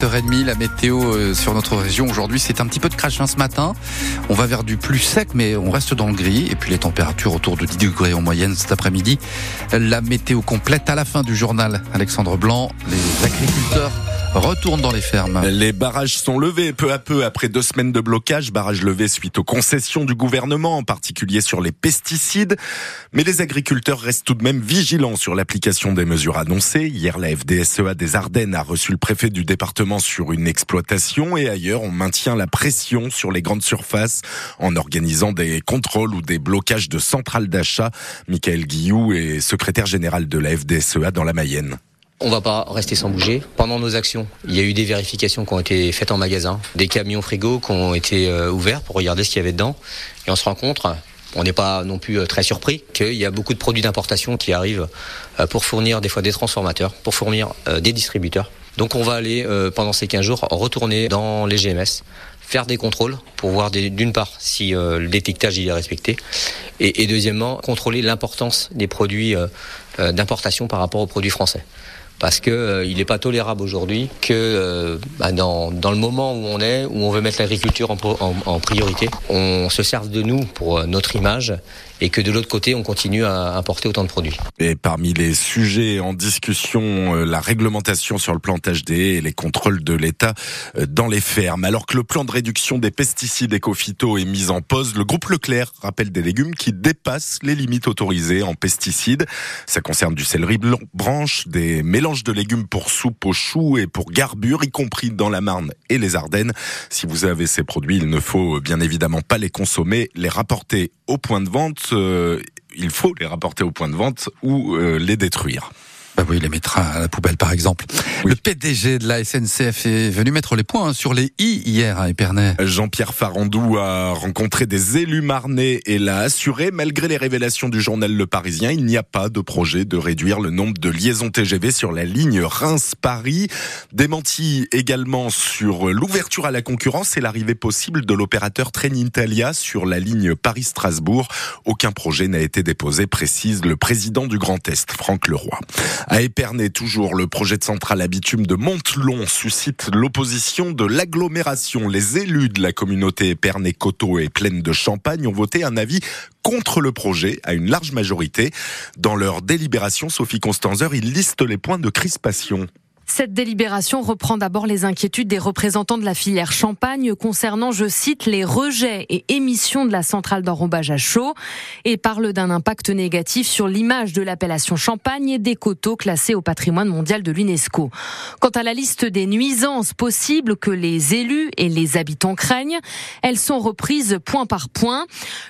7h30, la météo euh, sur notre région aujourd'hui, c'est un petit peu de crash hein, ce matin. On va vers du plus sec, mais on reste dans le gris. Et puis les températures autour de 10 degrés en moyenne cet après-midi. La météo complète à la fin du journal. Alexandre Blanc, les agriculteurs retourne dans les fermes. Les barrages sont levés peu à peu après deux semaines de blocage. Barrages levés suite aux concessions du gouvernement, en particulier sur les pesticides. Mais les agriculteurs restent tout de même vigilants sur l'application des mesures annoncées. Hier, la FDSEA des Ardennes a reçu le préfet du département sur une exploitation et ailleurs, on maintient la pression sur les grandes surfaces en organisant des contrôles ou des blocages de centrales d'achat. Michael Guillou est secrétaire général de la FDSEA dans la Mayenne. On va pas rester sans bouger. Pendant nos actions, il y a eu des vérifications qui ont été faites en magasin, des camions frigos qui ont été euh, ouverts pour regarder ce qu'il y avait dedans. Et on se rend compte, on n'est pas non plus euh, très surpris qu'il y a beaucoup de produits d'importation qui arrivent euh, pour fournir des fois des transformateurs, pour fournir des distributeurs. Donc on va aller pendant ces 15 jours retourner dans les GMS, faire des contrôles pour voir d'une part si le détectage il est respecté et deuxièmement contrôler l'importance des produits d'importation par rapport aux produits français parce que euh, il n'est pas tolérable aujourd'hui que euh, bah, dans, dans, le moment où on est, où on veut mettre l'agriculture en, en, en, priorité, on se serve de nous pour euh, notre image et que de l'autre côté, on continue à importer autant de produits. Et parmi les sujets en discussion, la réglementation sur le plantage des et les contrôles de l'État dans les fermes. Alors que le plan de réduction des pesticides éco-phyto est mis en pause, le groupe Leclerc rappelle des légumes qui dépassent les limites autorisées en pesticides. Ça concerne du céleri branche, des mélanges de légumes pour soupe aux choux et pour garbure, y compris dans la Marne et les Ardennes. Si vous avez ces produits, il ne faut bien évidemment pas les consommer, les rapporter au point de vente. Euh, il faut les rapporter au point de vente ou euh, les détruire. Bah oui, il les mettra à la poubelle par exemple. Le PDG de la SNCF est venu mettre les points sur les i hier à Épernay. Jean-Pierre Farandou a rencontré des élus marnais et l'a assuré, malgré les révélations du journal Le Parisien, il n'y a pas de projet de réduire le nombre de liaisons TGV sur la ligne Reims-Paris. Démenti également sur l'ouverture à la concurrence et l'arrivée possible de l'opérateur Trenitalia sur la ligne Paris-Strasbourg. Aucun projet n'a été déposé, précise le président du Grand Est, Franck Leroy. À Épernay, toujours, le projet de centrale à de Montelon suscite l'opposition de l'agglomération. Les élus de la communauté Épernay-Coteau et Plaine de Champagne ont voté un avis contre le projet à une large majorité. Dans leur délibération, Sophie Constanzer, ils listent les points de crispation. Cette délibération reprend d'abord les inquiétudes des représentants de la filière Champagne concernant, je cite, les rejets et émissions de la centrale d'enrobage à chaud et parle d'un impact négatif sur l'image de l'appellation Champagne et des coteaux classés au patrimoine mondial de l'UNESCO. Quant à la liste des nuisances possibles que les élus et les habitants craignent, elles sont reprises point par point.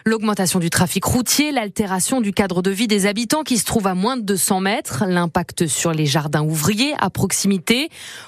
L'augmentation du trafic routier, l'altération du cadre de vie des habitants qui se trouvent à moins de 200 mètres, l'impact sur les jardins ouvriers à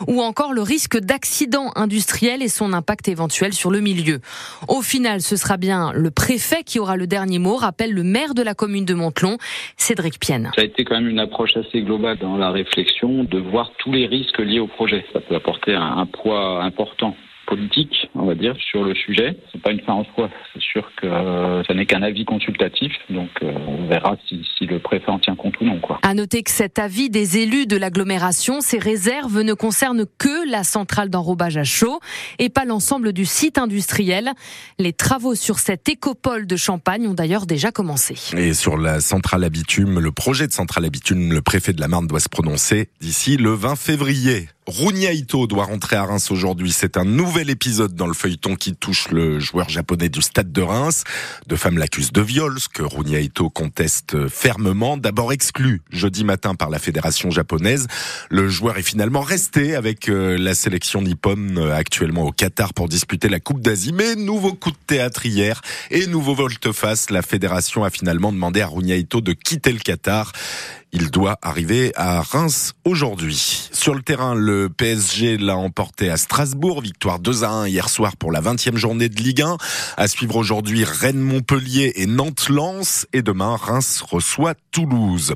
ou encore le risque d'accident industriel et son impact éventuel sur le milieu. Au final, ce sera bien le préfet qui aura le dernier mot, rappelle le maire de la commune de Montelon, Cédric Pienne. Ça a été quand même une approche assez globale dans la réflexion de voir tous les risques liés au projet. Ça peut apporter un poids important politique, on va dire, sur le sujet. C'est pas une fin en soi. C'est sûr que euh, ça n'est qu'un avis consultatif, donc euh, on verra si, si, le préfet en tient compte ou non. Quoi. À noter que cet avis des élus de l'agglomération, ces réserves ne concernent que la centrale d'enrobage à chaud et pas l'ensemble du site industriel. Les travaux sur cette écopole de Champagne ont d'ailleurs déjà commencé. Et sur la centrale à bitume, le projet de centrale à bitume, le préfet de la Marne doit se prononcer d'ici le 20 février. Runia doit rentrer à Reims aujourd'hui. C'est un nouvel épisode dans le feuilleton qui touche le joueur japonais du stade de Reims. Deux femmes l'accusent de viol, ce que Runia conteste fermement. D'abord exclu jeudi matin par la fédération japonaise. Le joueur est finalement resté avec euh, la sélection nippone euh, actuellement au Qatar pour disputer la Coupe d'Asie. Mais nouveau coup de théâtre hier et nouveau volte-face. La fédération a finalement demandé à Runia de quitter le Qatar. Il doit arriver à Reims aujourd'hui. Sur le terrain, le PSG l'a emporté à Strasbourg. Victoire 2 à 1 hier soir pour la 20e journée de Ligue 1. À suivre aujourd'hui Rennes-Montpellier et Nantes-Lens. Et demain, Reims reçoit Toulouse.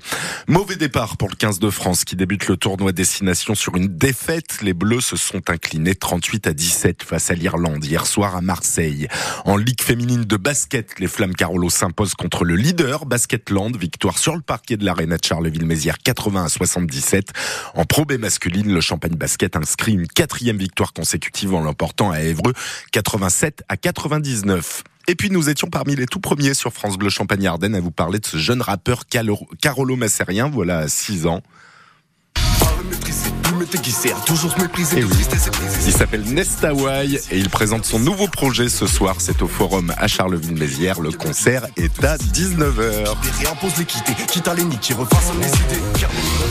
Mauvais départ pour le 15 de France qui débute le tournoi destination sur une défaite. Les Bleus se sont inclinés 38 à 17 face à l'Irlande hier soir à Marseille. En Ligue féminine de basket, les Flammes Carolo s'imposent contre le leader Basketland. Victoire sur le parquet de l'Arena Charles Charleville-Mézières 80 à 77. En Pro B masculine, le Champagne Basket inscrit une quatrième victoire consécutive en l'emportant à Évreux 87 à 99. Et puis nous étions parmi les tout premiers sur France Bleu Champagne-Ardenne à vous parler de ce jeune rappeur Carolo Massérien, voilà 6 ans. Il s'appelle Nestaway et il présente son nouveau projet ce soir. C'est au forum à Charleville-Mézières. Le concert est à 19h.